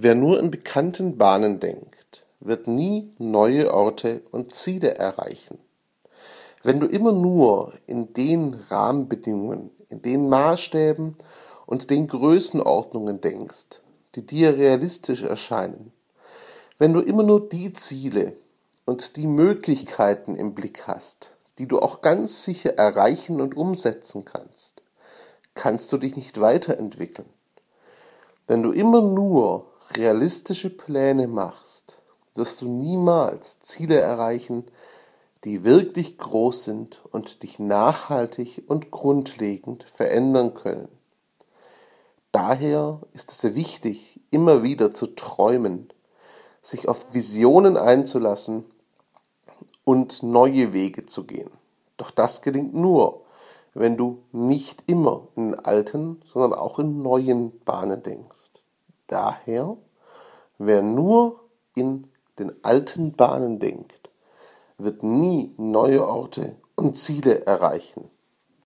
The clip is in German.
Wer nur in bekannten Bahnen denkt, wird nie neue Orte und Ziele erreichen. Wenn du immer nur in den Rahmenbedingungen, in den Maßstäben und den Größenordnungen denkst, die dir realistisch erscheinen, wenn du immer nur die Ziele und die Möglichkeiten im Blick hast, die du auch ganz sicher erreichen und umsetzen kannst, kannst du dich nicht weiterentwickeln. Wenn du immer nur realistische Pläne machst, wirst du niemals Ziele erreichen, die wirklich groß sind und dich nachhaltig und grundlegend verändern können. Daher ist es wichtig, immer wieder zu träumen, sich auf Visionen einzulassen und neue Wege zu gehen. Doch das gelingt nur, wenn du nicht immer in alten, sondern auch in neuen Bahnen denkst. Daher, wer nur in den alten Bahnen denkt, wird nie neue Orte und Ziele erreichen.